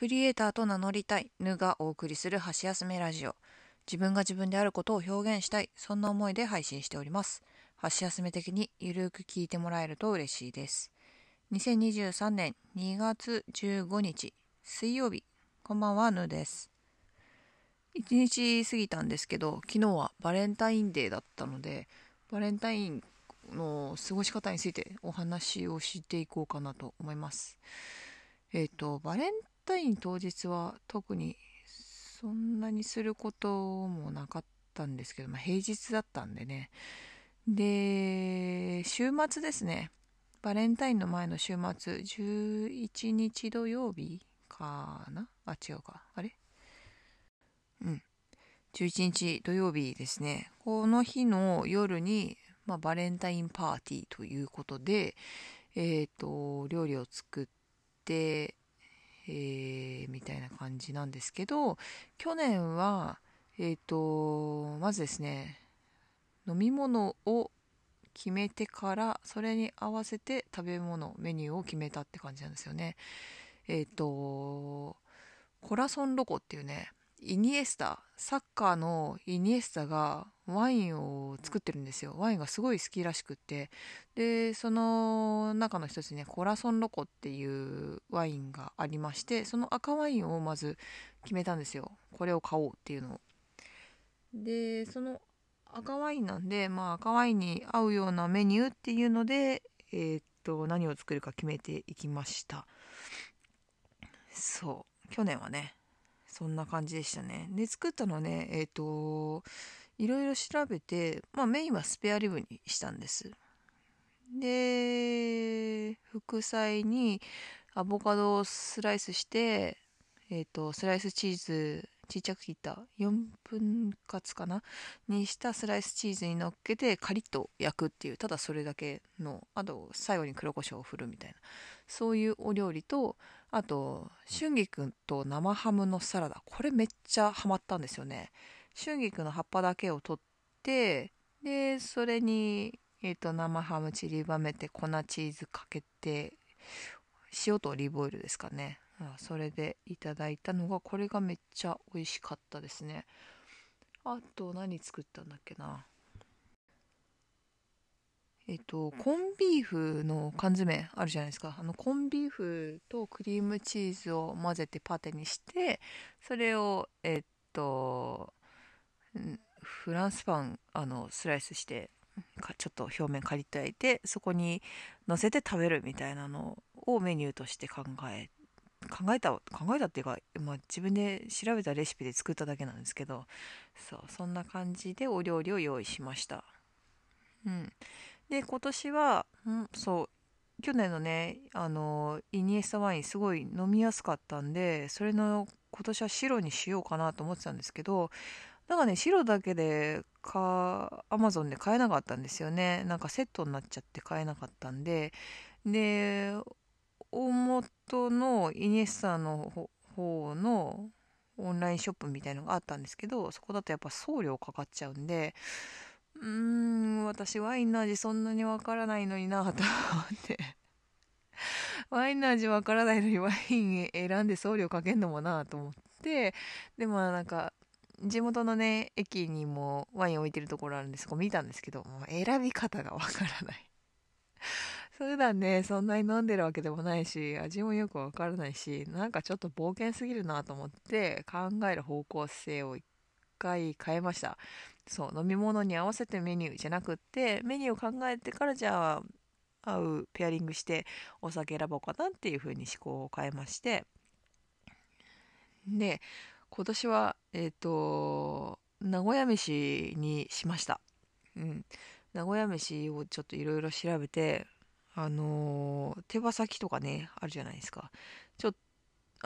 クリエイターと名乗りたいぬがお送りする箸休めラジオ。自分が自分であることを表現したいそんな思いで配信しております。箸休め的にゆるく聞いてもらえると嬉しいです。2023年2月15日水曜日。こんばんはぬです。1日過ぎたんですけど昨日はバレンタインデーだったのでバレンタインの過ごし方についてお話をしていこうかなと思います。えっ、ー、とバレンタイン当日は特にそんなにすることもなかったんですけど、まあ、平日だったんでね。で週末ですね。バレンタインの前の週末11日土曜日かな？あ違うか。あれ？うん。11日土曜日ですね。この日の夜に、まあ、バレンタインパーティーということでえっ、ー、と料理を作ってえー、みたいな感じなんですけど去年はえっ、ー、とまずですね飲み物を決めてからそれに合わせて食べ物メニューを決めたって感じなんですよね。えっ、ー、とコラソンロコっていうねイニエスタサッカーのイニエスタがワインを作ってるんですよ。ワインがすごい好きらしくて。でその中の一つにねコラソンロコっていうワインがありましてその赤ワインをまず決めたんですよ。これを買おうっていうのを。でその赤ワインなんで、まあ、赤ワインに合うようなメニューっていうので、えー、っと何を作るか決めていきました。そう。去年はねそんな感じでしたね。で作ったのねえー、っといろいろ調べて、まあ、メインはスペアリブにしたんです。で副菜にアボカドをスライスして、えーと、スライスチーズちっちゃく切った4分割かな？にしたスライスチーズに乗っけてカリッと焼くっていうただそれだけのあと最後に黒胡椒を振るみたいな。そういうお料理とあと春菊と生ハムのサラダ。これめっちゃハマったんですよね。春菊の葉っぱだけを取ってでそれに、えーと、生ハム散りばめて粉チーズかけて塩とオリーブオイルですかね。それでいただいたのがこれがめっちゃ美味しかったですね。あと何作ったんだっけな。えっとコンビーフの缶詰あるじゃないですか。あのコンビーフとクリームチーズを混ぜてパテにしてそれをえっとフランスパンあのスライスしてちょっと表面カリッと焼いてそこに乗せて食べるみたいなのをメニューとして考え考えた考えたっていうか、まあ、自分で調べたレシピで作っただけなんですけどそうそんな感じでお料理を用意しました。うん。で今年は、うん、そう去年のねあのイニエスタワインすごい飲みやすかったんでそれの今年は白にしようかなと思ってたんですけどなんかね白だけでかアマゾンで買えなかったんですよね。なんかセットになっちゃって買えなかったんで。で元のイニエスタの方のオンラインショップみたいのがあったんですけどそこだとやっぱ送料かかっちゃうんでうーん私ワインの味そんなにわからないのになと思って。ワインの味わからないのにワイン選んで送料かけんのもなと思って。でもなんか地元のね駅にもワイン置いてるところあるんでそこ見たんですけどもう選び方がわからない。普段ねそんなに飲んでるわけでもないし味もよくわからないしなんかちょっと冒険すぎるなと思って考える方向性を一回変えましたそう飲み物に合わせてメニューじゃなくってメニューを考えてからじゃあ合うペアリングしてお酒選ぼうかなっていう風に思考を変えましてで今年は、えっ、ー、と、名古屋飯にしました。うん。名古屋飯をちょっといろいろ調べて、あのー、手羽先とかね、あるじゃないですか。ちょっと、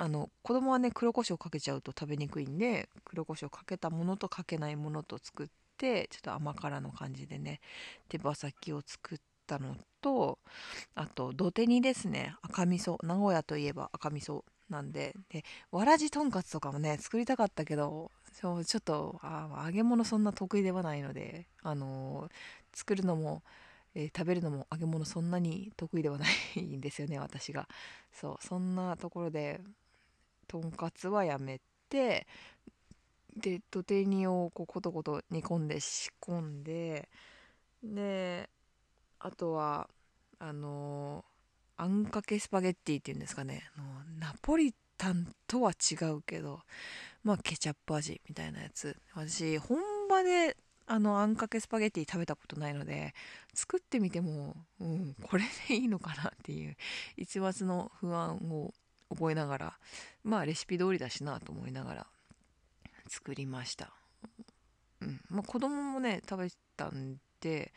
あの、子供はね、黒胡椒かけちゃうと食べにくいんで、黒胡椒かけたものとかけないものと作って、ちょっと甘辛の感じでね、手羽先を作ったのと、あと、土手にですね、赤味噌、名古屋といえば赤味噌なんででわらじとんかつとかもね作りたかったけどちょっとあ揚げ物そんな得意ではないので、あのー、作るのも、えー、食べるのも揚げ物そんなに得意ではないんですよね私が。そうそんなところでとんかつはやめてで土手煮をこうコトコト煮込んで仕込んでであとはあのあんかけスパゲッティっていうんですかねのナポリタンとは違うけどまあケチャップ味みたいなやつ。私本場であのあんかけスパゲッティ食べたことないので作ってみても、うん、これでいいのかなっていう一抹の不安を覚えながらまあレシピ通りだしなと思いながら作りました。うんまあ、子供もね食べたんでて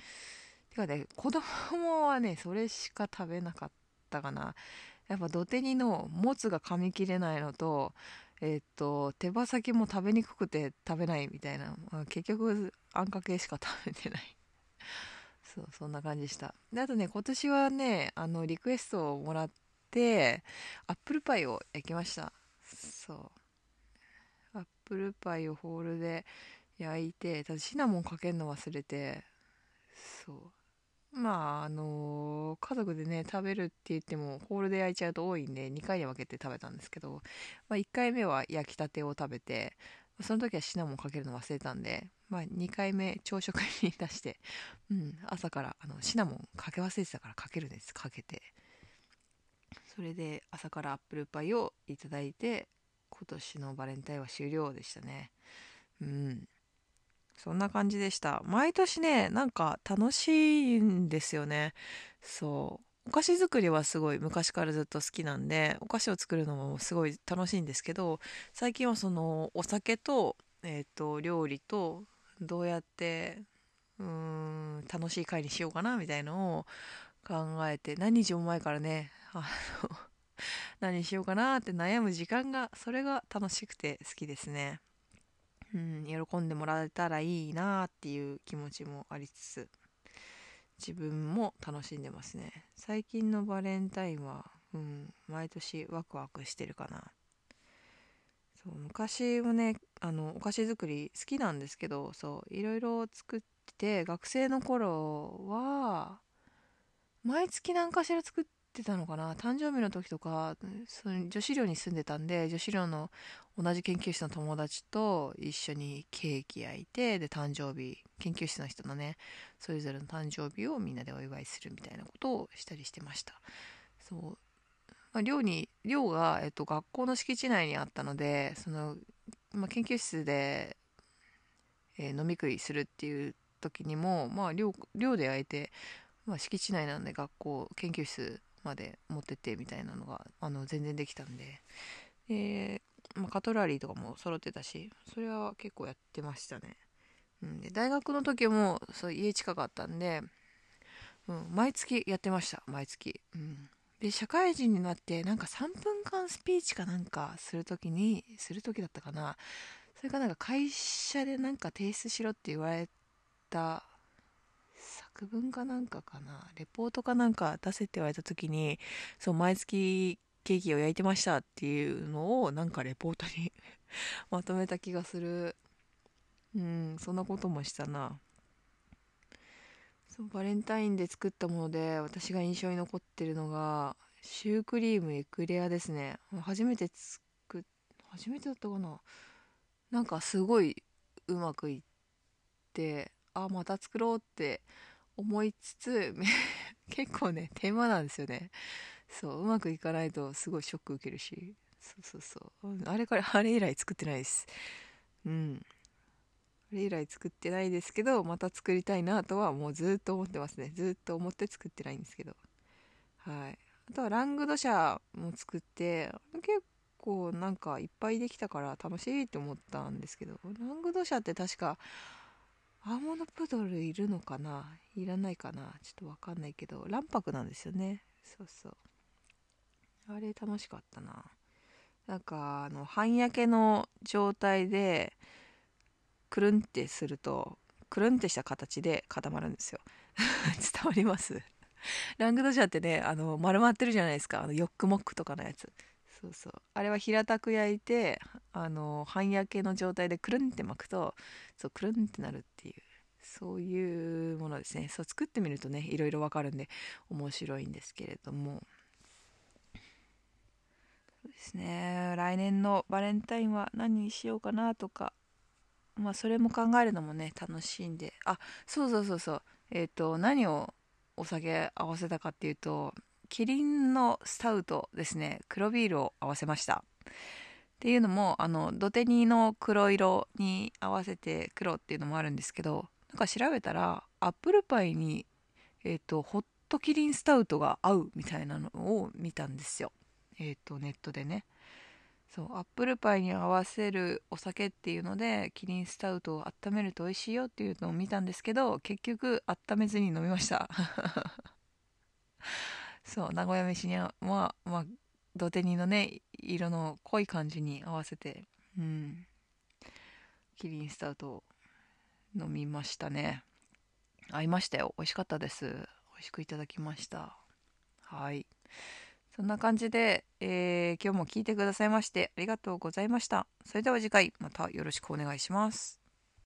かね子供はねそれしか食べなかったかなやっぱ土手煮のもつが噛み切れないのとえっ、と手羽先も食べにくくて食べないみたいな、まあ、結局あんかけしか食べてない。そうそんな感じでした。であとね今年はねあのリクエストをもらってアップルパイを焼きました。そう。アップルパイをホールで焼いてただシナモンかけるの忘れてそう。まああのー、家族でね食べるって言ってもホールで焼いちゃうと多いんで2回に分けて食べたんですけど、まあ、1回目は焼きたてを食べてその時はシナモンかけるの忘れたんで、まあ、2回目朝食に出して、うん、朝からあのシナモンかけ忘れてたからかけるんです。かけて。それで朝からアップルパイをいただいて今年のバレンタインは終了でしたね。うん。そんな感じでした。毎年ねなんか楽しいんですよね。そう。お菓子作りはすごい昔からずっと好きなんでお菓子を作るのもすごい楽しいんですけど最近はそのお酒と,、えーと、料理とどうやってうーん楽しい会にしようかなみたいのを考えて何日も前からねあの 何しようかなって悩む時間がそれが楽しくて好きですね。うん、喜んでもらえたらいいなっていう気持ちもありつつ自分も楽しんでますね。最近のバレンタインは、うん、毎年ワクワクしてるかな。そう昔はねあのお菓子作り好きなんですけどそういろいろ作って学生の頃は毎月何かしら作ってたのかな？誕生日の時とかその女子寮に住んでたんで女子寮の同じ研究室の友達と一緒にケーキ焼いてで誕生日研究室の人のねそれぞれの誕生日をみんなでお祝いするみたいなことをしたりしてました。そう、まあ、寮に寮が、えっと、学校の敷地内にあったのでその、まあ、研究室で、えー、飲み食いするっていう時にもまあ寮寮で焼いて、まあ、敷地内なんで学校研究室まで持ってってみたいなのがあの全然できたんで、え、まあ、カトラリーとかも揃ってたしそれは結構やってましたね、うん、で大学の時もそう家近かったんで、うん、毎月やってました。毎月、うん、で社会人になってなんか3分間スピーチかなんかする時にする時だったかな。それかなんか会社でなんか提出しろって言われた作文かなんかかな？レポートかなんか出せって言われた時にそう毎月ケーキを焼いてましたっていうのをなんかレポートに まとめた気がする。うんそんなこともしたな。そうバレンタインで作ったもので私が印象に残ってるのがシュークリームエクレアですね。初めて作っ初めてだったかな？なんかすごいうまくいってあまた作ろうって思いつつ 結構ね手間なんですよね。そううまくいかないとすごいショック受けるし。そうそうそう。あれからあれ以来作ってないです。うん。あれ以来作ってないですけどまた作りたいなとはもうずっと思ってますね。ずっと思って作ってないんですけど。はい。あとはラングドシャも作って結構なんかいっぱいできたから楽しいって思ったんですけどラングドシャって確かアーモンドプードルいるのかな？いらないかな？ちょっとわかんないけど。卵白なんですよね。そうそう。あれ楽しかったな。なんかあの半焼けの状態でくるんってするとくるんってした形で固まるんですよ。伝わります？ラングドジャってねあの丸まってるじゃないですか。あのヨックモックとかのやつ。そうそう。あれは平たく焼いてあの半焼けの状態でくるんって巻くとそうくるんってなるっていう。そういうものですね。そう作ってみるとねいろいろわかるんで面白いんですけれども。そうですね。来年のバレンタインは何にしようかなとか。まあそれも考えるのもね楽しいんで。あそうそうそうそう。えっ、ー、と何をお酒合わせたかっていうとキリンのスタウトですね。黒ビールを合わせました。っていうのもあの土手煮の黒色に合わせて黒っていうのもあるんですけどか調べたらアップルパイに、えーと、ホットキリンスタウトが合うみたいなのを見たんですよ。えっ、ー、とネットでね。そうアップルパイに合わせるお酒っていうのでキリンスタウトを温めると美味しいよっていうのを見たんですけど結局温めずに飲みました。そう名古屋飯にはまあまあ土手煮のね色の濃い感じに合わせてうん。キリンスタウトを飲みましたね。合いましたよ。美味しかったです。美味しくいただきました。はい。そんな感じで、えー、今日も聞いてくださいましてありがとうございました。それでは次回またよろしくお願いします。